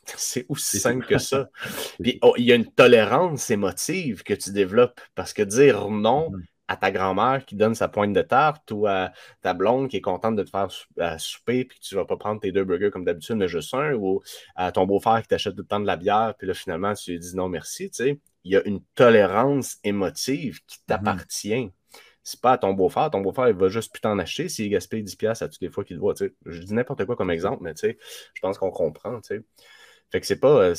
[laughs] C'est aussi simple que ça. [laughs] Puis oh, il y a une tolérance émotive que tu développes parce que dire non mm-hmm. à ta grand-mère qui donne sa pointe de tarte ou à ta blonde qui est contente de te faire souper puis que tu ne vas pas prendre tes deux burgers comme d'habitude, mais juste un, ou à ton beau-frère qui t'achète tout le temps de la bière puis là finalement tu lui dis non merci, tu sais, il y a une tolérance émotive qui mm-hmm. t'appartient. C'est pas à ton beau-frère. Ton beau-frère, il va juste plus t'en acheter s'il gaspille 10$ à toutes les fois qu'il te voit. Je dis n'importe quoi comme exemple, mais je pense qu'on comprend. Fait que c'est pas. Euh,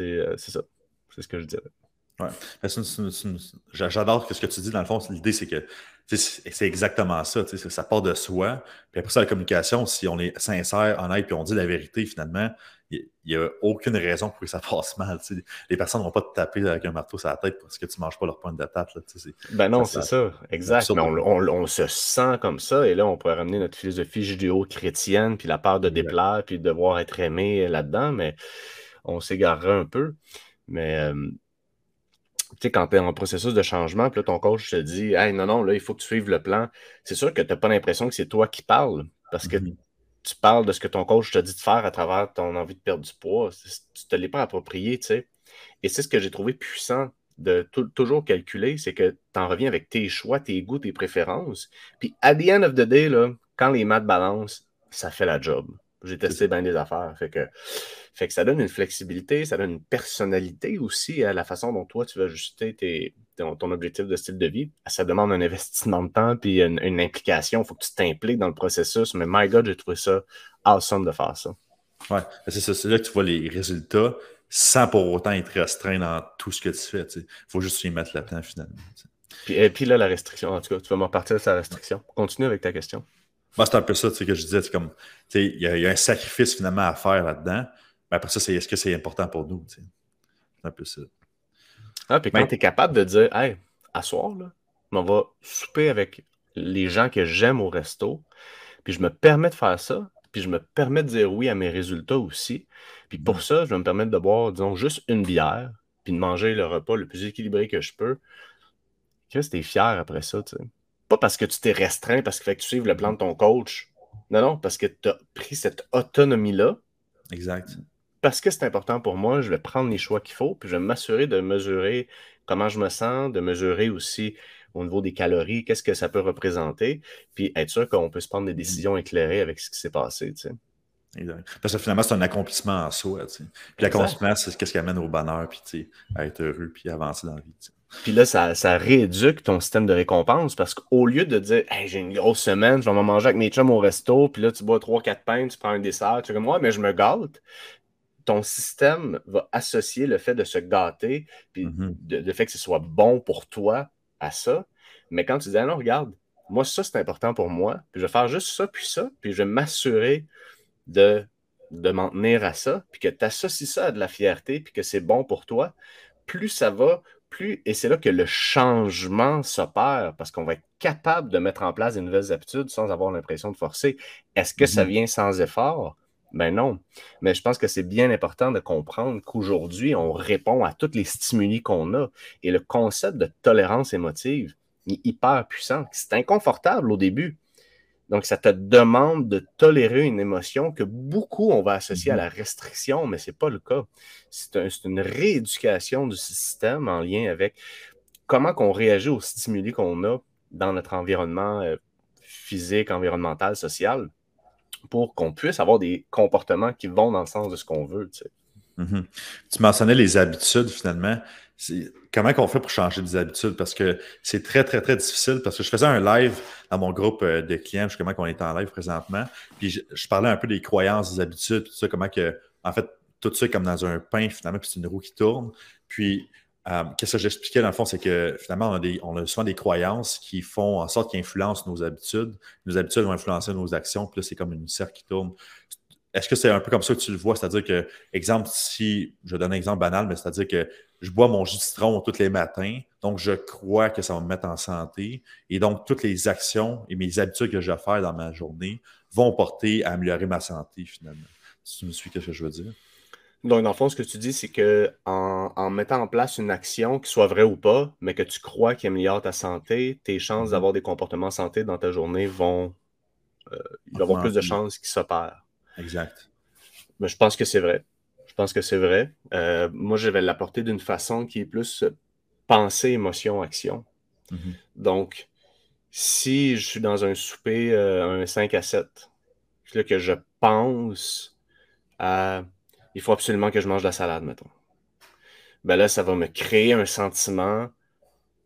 euh, c'est ça. C'est ce que je dirais. Ouais. J'adore ce que tu dis. Dans le fond, l'idée, c'est que c'est exactement ça. Ça part de soi. Puis après ça, la communication, si on est sincère, honnête, puis on dit la vérité, finalement, il n'y a aucune raison pour que ça passe mal. Les personnes ne vont pas te taper avec un marteau sur la tête parce que tu ne manges pas leur point de tarte. ben non, c'est ça. Exact. Mais on, se sent comme ça. Et là, on pourrait ramener notre philosophie judéo-chrétienne, puis la peur de déplaire, puis de devoir être aimé là-dedans. Mais on s'égarerait un peu. Mais euh, tu sais, quand tu es en processus de changement, puis là, ton coach te dit Hey, non, non, là, il faut que tu suives le plan. C'est sûr que tu n'as pas l'impression que c'est toi qui parles parce que mm-hmm tu parles de ce que ton coach t'a dit de faire à travers ton envie de perdre du poids. Tu ne te l'es pas approprié, tu sais. Et c'est ce que j'ai trouvé puissant de toujours calculer, c'est que tu en reviens avec tes choix, tes goûts, tes préférences. Puis, at the end of the day, là, quand les maths balancent, ça fait la job. J'ai testé bien des affaires. Fait que, fait que ça donne une flexibilité, ça donne une personnalité aussi à la façon dont toi, tu vas ajuster tes, ton, objectif de style de vie. Ça demande un investissement de temps puis une, implication. Il faut que tu t'impliques dans le processus. Mais my God, j'ai trouvé ça awesome de faire ça. Ouais, c'est ça. C'est là que tu vois les résultats sans pour autant être restreint dans tout ce que tu fais. Il faut juste y mettre le temps finalement. Puis, et puis là, la restriction, en tout cas, tu vas me repartir de sa restriction. Continue avec ta question. Moi, c'est un peu ça que je disais. comme, il y, a un sacrifice finalement à faire là-dedans. Mais après ça, c'est est-ce que c'est important pour nous? C'est un peu ça. Ah, puis quand tu es capable de dire, hey, à soir, là, on va souper avec les gens que j'aime au resto, puis je me permets de faire ça, puis je me permets de dire oui à mes résultats aussi. Puis pour mm. ça, je vais me permettre de boire, disons, juste une bière, puis de manger le repas le plus équilibré que je peux. Qu'est-ce que tu es fier après ça, tu sais? Pas parce que tu t'es restreint, parce qu'il fait que tu suives le plan de ton coach. Non, non, parce que tu as pris cette autonomie-là. Exact parce que c'est important pour moi, je vais prendre les choix qu'il faut, puis je vais m'assurer de mesurer comment je me sens, de mesurer aussi au niveau des calories, qu'est-ce que ça peut représenter, puis être sûr qu'on peut se prendre des mmh. décisions éclairées avec ce qui s'est passé. Tu Exact. Parce que finalement, c'est un accomplissement en soi. Tu Puis l'accomplissement, c'est ce qui amène au bonheur, puis à être heureux, puis avancer dans la vie. Puis là, ça, ça, rééduque ton système de récompense parce qu'au lieu de dire hey, j'ai une grosse semaine, je vais me manger avec mes chums au resto, puis là, tu bois 3-4 pains, tu prends un dessert, tu es comme moi, mais je me gâte ton système va associer le fait de se gâter, puis mm-hmm. le fait que ce soit bon pour toi à ça. Mais quand tu dis, ah non, regarde, moi, ça, c'est important pour moi, puis je vais faire juste ça, puis ça, puis je vais m'assurer de, de m'en tenir à ça, puis que tu associes ça à de la fierté, puis que c'est bon pour toi, plus ça va, plus, et c'est là que le changement s'opère, parce qu'on va être capable de mettre en place des nouvelles habitudes sans avoir l'impression de forcer. Est-ce que ça mm-hmm. vient sans effort? Ben non. Mais je pense que c'est bien important de comprendre qu'aujourd'hui, on répond à tous les stimuli qu'on a. Et le concept de tolérance émotive est hyper puissant. C'est inconfortable au début. Donc, ça te demande de tolérer une émotion que beaucoup on va associer à la restriction, mais ce n'est pas le cas. C'est une rééducation du système en lien avec comment on réagit aux stimuli qu'on a dans notre environnement euh, physique, environnemental, social pour qu'on puisse avoir des comportements qui vont dans le sens de ce qu'on veut. Tu, mm-hmm. tu mentionnais les habitudes finalement. Comment on fait pour changer des habitudes? Parce que c'est très, très, très difficile. Parce que je faisais un live dans mon groupe euh, de clients, justement, qu'on est en live présentement. Puis je, parlais un peu des croyances, des habitudes, tout ça, comment que, en fait, tout ça comme dans un pain, finalement, puis c'est une roue qui tourne. Puis euh, qu'est-ce que j'expliquais dans le fond, c'est que finalement, on a, souvent des croyances qui font en sorte qu'ils influencent nos habitudes. Nos habitudes vont influencer nos actions, puis là, c'est comme une cercle qui tourne. Est-ce que c'est un peu comme ça que tu le vois? C'est-à-dire que, exemple, si je donne un exemple banal, mais c'est-à-dire que je bois mon jus de citron tous les matins, donc je crois que ça va me mettre en santé. Et donc, toutes les actions et mes habitudes que je vais faire dans ma journée vont porter à améliorer ma santé finalement. Si tu me suis, qu'est-ce que je veux dire? Donc, dans le fond, ce que tu dis, c'est que en, mettant en place une action, qui soit vraie ou pas, mais que tu crois qu'il améliore ta santé, tes chances mm-hmm. d'avoir des comportements santé dans ta journée vont. Euh, il va y avoir plus de chances qu'ils s'opèrent. Exact. Mais je pense que c'est vrai. Je pense que c'est vrai. Euh, moi, je vais l'apporter d'une façon qui est plus pensée, émotion, action. Mm-hmm. Donc, si je suis dans un souper, euh, un 5 à 7, là, que je pense à il faut absolument que je mange de la salade, mettons. Ben là, ça va me créer un sentiment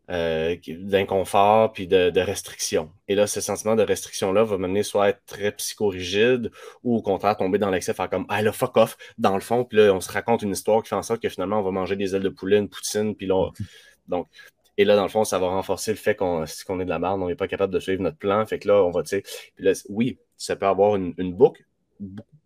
euh, d'inconfort puis de, restriction. Et là, ce sentiment de restriction-là va m'amener soit à être très psychorigide ou au contraire tomber dans l'excès, faire comme Ah là, fuck off, dans le fond, puis là, on se raconte une histoire qui fait en sorte que finalement, on va manger des ailes de poulet, une poutine, puis là, donc, et là, dans le fond, ça va renforcer le fait qu'on est de la merde, on n'est pas capable de suivre notre plan. Fait que là, on va, tu oui, ça peut avoir une boucle,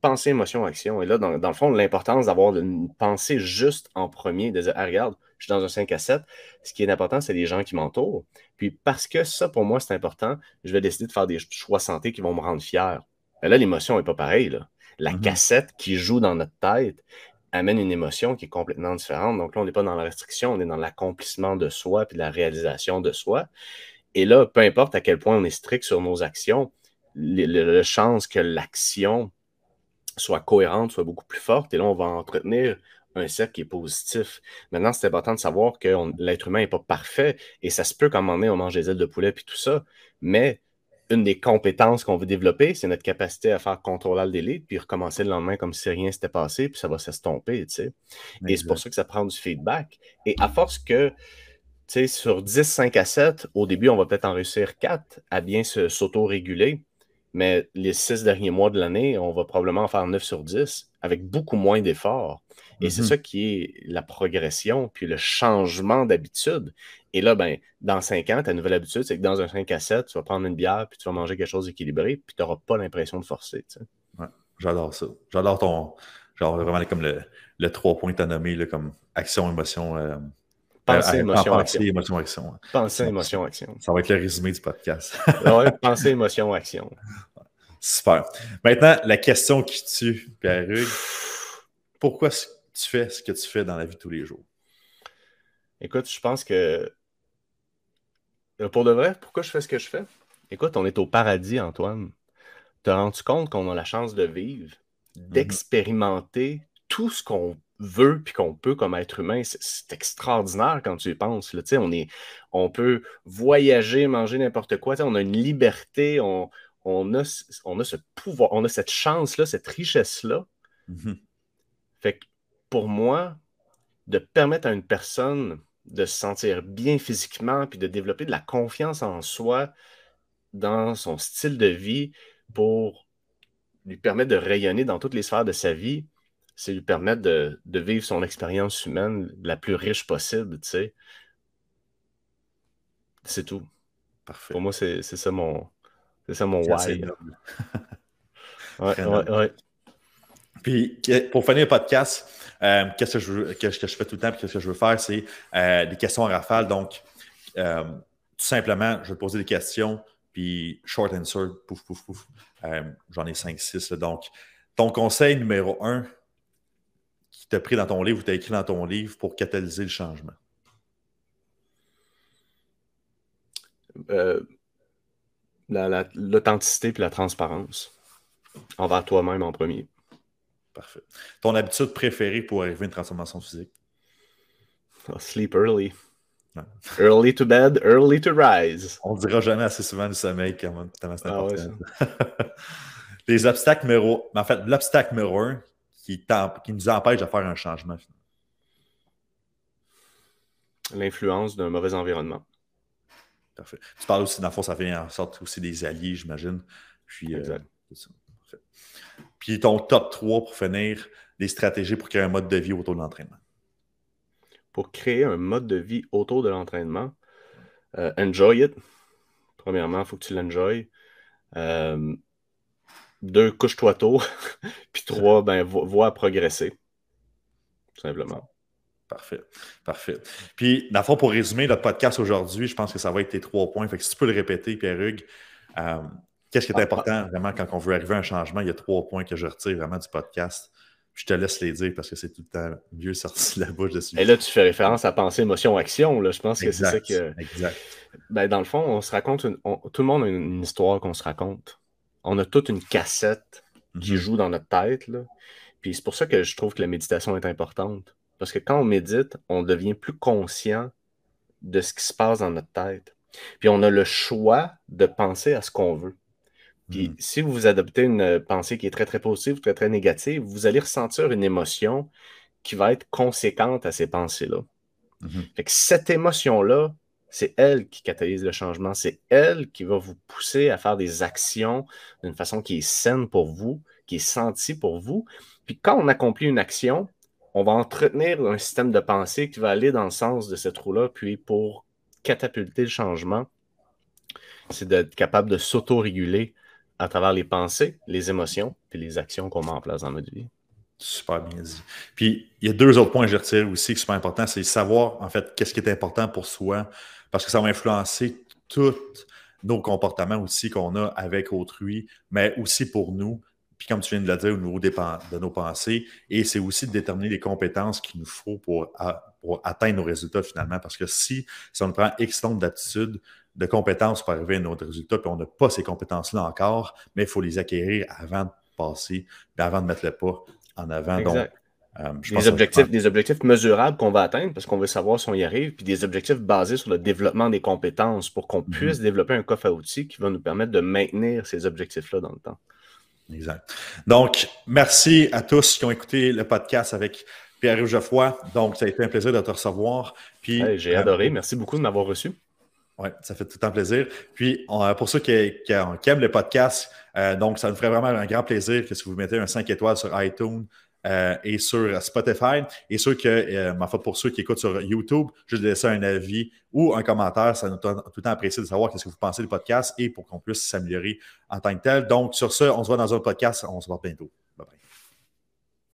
pensée, émotion, action. Et là, dans, le fond, l'importance d'avoir une pensée juste en premier, de dire, ah, regarde, je suis dans un 5 à 7. Ce qui est important, c'est les gens qui m'entourent. Puis parce que ça, pour moi, c'est important, je vais décider de faire des choix santé qui vont me rendre fier. Et là, l'émotion n'est pas pareille. La mm-hmm. cassette qui joue dans notre tête amène une émotion qui est complètement différente. Donc là, on n'est pas dans la restriction, on est dans l'accomplissement de soi puis la réalisation de soi. Et là, peu importe à quel point on est strict sur nos actions, la chance que l'action soit cohérente, soit beaucoup plus forte. Et là, on va entretenir un cercle qui est positif. Maintenant, c'est important de savoir que l'être humain n'est pas parfait et ça se peut qu'à un moment donné, on mange des ailes de poulet et tout ça. Mais une des compétences qu'on veut développer, c'est notre capacité à faire contrôler le délai, puis recommencer le lendemain comme si rien s'était passé, puis ça va s'estomper, tu sais. Et c'est pour ça que ça prend du feedback. Et à force que, tu sais, sur 10, 5 à 7, au début, on va peut-être en réussir 4 à bien s'auto-réguler. Mais les six derniers mois de l'année, on va probablement en faire 9 sur 10 avec beaucoup moins d'efforts. Et c'est mm-hmm. ça qui est la progression, puis le changement d'habitude. Et là, ben, dans 5 ans, ta nouvelle habitude, c'est que dans un 5 à 7, tu vas prendre une bière, puis tu vas manger quelque chose d'équilibré, puis tu n'auras pas l'impression de forcer. Ouais, j'adore ça. J'adore ton. Genre vraiment comme le, le trois points que tu as nommé, comme action, émotion, euh, Pensée, émotion, action. émotion, action. Pensée, émotion, action. Ça va être le résumé du podcast. [laughs] ouais, pensée, émotion, action. Super. Maintenant, la question qui tue, Pierre-Hugues. Pourquoi tu fais ce que tu fais dans la vie de tous les jours? Écoute, je pense que euh, pour de vrai, pourquoi je fais ce que je fais? Écoute, on est au paradis, Antoine. Tu as rendu compte qu'on a la chance de vivre, mm-hmm. d'expérimenter tout ce qu'on veut puis qu'on peut comme être humain, c'est extraordinaire quand tu y penses. Là. On, est, on peut voyager, manger n'importe quoi. On a une liberté, on, on, a, on a ce pouvoir, on a cette chance-là, cette richesse-là. Mm-hmm. Fait que pour moi, de permettre à une personne de se sentir bien physiquement puis de développer de la confiance en soi dans son style de vie pour lui permettre de rayonner dans toutes les sphères de sa vie, c'est lui permettre de, vivre son expérience humaine la plus riche possible, tu sais. C'est tout. Parfait. Pour moi, c'est ça mon, c'est ça mon why. ouais, ouais, ouais. Puis, pour finir le podcast, euh, qu'est-ce que je, que, je fais tout le temps, qu'est-ce que je veux faire, c'est euh, des questions en rafale. Donc, euh, tout simplement, je vais te poser des questions, puis short answer, pouf, pouf, pouf. J'en ai 5-6. Donc, ton conseil numéro un t'a pris dans ton livre ou t'a écrit dans ton livre pour catalyser le changement? Euh, l'authenticité et la transparence envers toi-même en premier. Parfait. Ton habitude préférée pour arriver à une transformation physique? Oh, sleep early. Early to bed, early to rise. On ne dira jamais assez souvent du sommeil comment c'est ah. [laughs] Les obstacles numéro... En fait, l'obstacle numéro un qui, qui, nous empêche de faire un changement. L'influence d'un mauvais environnement. Parfait. Tu parles aussi, dans le fond, ça fait en sorte aussi des alliés, j'imagine. Puis, euh, Puis ton top 3 pour finir, des stratégies pour créer un mode de vie autour de l'entraînement. Pour créer un mode de vie autour de l'entraînement, euh, enjoy it. Premièrement, il faut que tu l'enjoy. Euh, deux, couche-toi tôt. [laughs] Puis trois, ben, vois progresser. Tout simplement. Parfait. Parfait. Puis, dans le fond, pour résumer notre podcast aujourd'hui, je pense que ça va être tes trois points. Fait que si tu peux le répéter, Pierre-Hugues, euh, Qu'est-ce qui est important vraiment quand on veut arriver à un changement? Il y a trois points que je retire vraiment du podcast. Je te laisse les dire parce que c'est tout le temps mieux sorti de la bouche dessus. Et là, tu fais référence à pensée, émotion, action. Là. Je pense que c'est ça que. Exact. Ben, dans le fond, on se raconte. Tout le monde a une, histoire qu'on se raconte. On a toute une cassette qui mhm. joue dans notre tête. Là. Puis c'est pour ça que je trouve que la méditation est importante. Parce que quand on médite, on devient plus conscient de ce qui se passe dans notre tête. Puis on a le choix de penser à ce qu'on veut. Puis hmm. si vous adoptez une pensée qui est très, très positive, très, très négative, vous allez ressentir une émotion qui va être conséquente à ces pensées-là. Hmm. Fait que cette émotion-là, c'est elle qui catalyse le changement. C'est elle qui va vous pousser à faire des actions d'une façon qui est saine pour vous, qui est sentie pour vous. Puis quand on accomplit une action, on va entretenir un système de pensée qui va aller dans le sens de cette roue-là, puis pour catapulter le changement, c'est d'être capable de s'auto-réguler à travers les pensées, les émotions, puis les actions qu'on met en place dans notre vie. Super bien dit. Puis, il y a deux autres points que je retire aussi qui sont importants, c'est savoir, en fait, qu'est-ce qui est important pour soi, parce que ça va influencer tous nos comportements aussi qu'on a avec autrui, mais aussi pour nous. Puis, comme tu viens de le dire, au niveau de nos pensées, et c'est aussi de déterminer les compétences qu'il nous faut pour, atteindre nos résultats finalement. Parce que si, si on prend X nombre d'attitudes, de compétences pour arriver à notre résultat, puis on n'a pas ces compétences-là encore, mais il faut les acquérir avant de passer, puis avant de mettre le pas en avant. Donc, euh, des, objectifs, des objectifs mesurables qu'on va atteindre parce qu'on veut savoir si on y arrive, puis des objectifs basés sur le développement des compétences pour qu'on mhm. puisse développer un coffre à outils qui va nous permettre de maintenir ces objectifs-là dans le temps. Exact. Donc, merci à tous qui ont écouté le podcast avec Pierre Geoffroy. Donc, ça a été un plaisir de te recevoir. Puis, J'ai adoré. Euh, merci beaucoup de m'avoir reçu. Oui, ça fait tout un plaisir. Puis, pour ceux qui, aiment le podcast, euh, donc, ça nous ferait vraiment un grand plaisir que si vous mettez un 5 étoiles sur iTunes euh, et sur Spotify. Et ceux que, euh, ma pour ceux qui écoutent sur YouTube, juste laisser un avis ou un commentaire. Ça nous tout le temps apprécié de savoir ce que vous pensez du podcast et pour qu'on puisse s'améliorer en tant que tel. Donc, sur ce, on se voit dans un podcast. On se voit bientôt. Bye bye.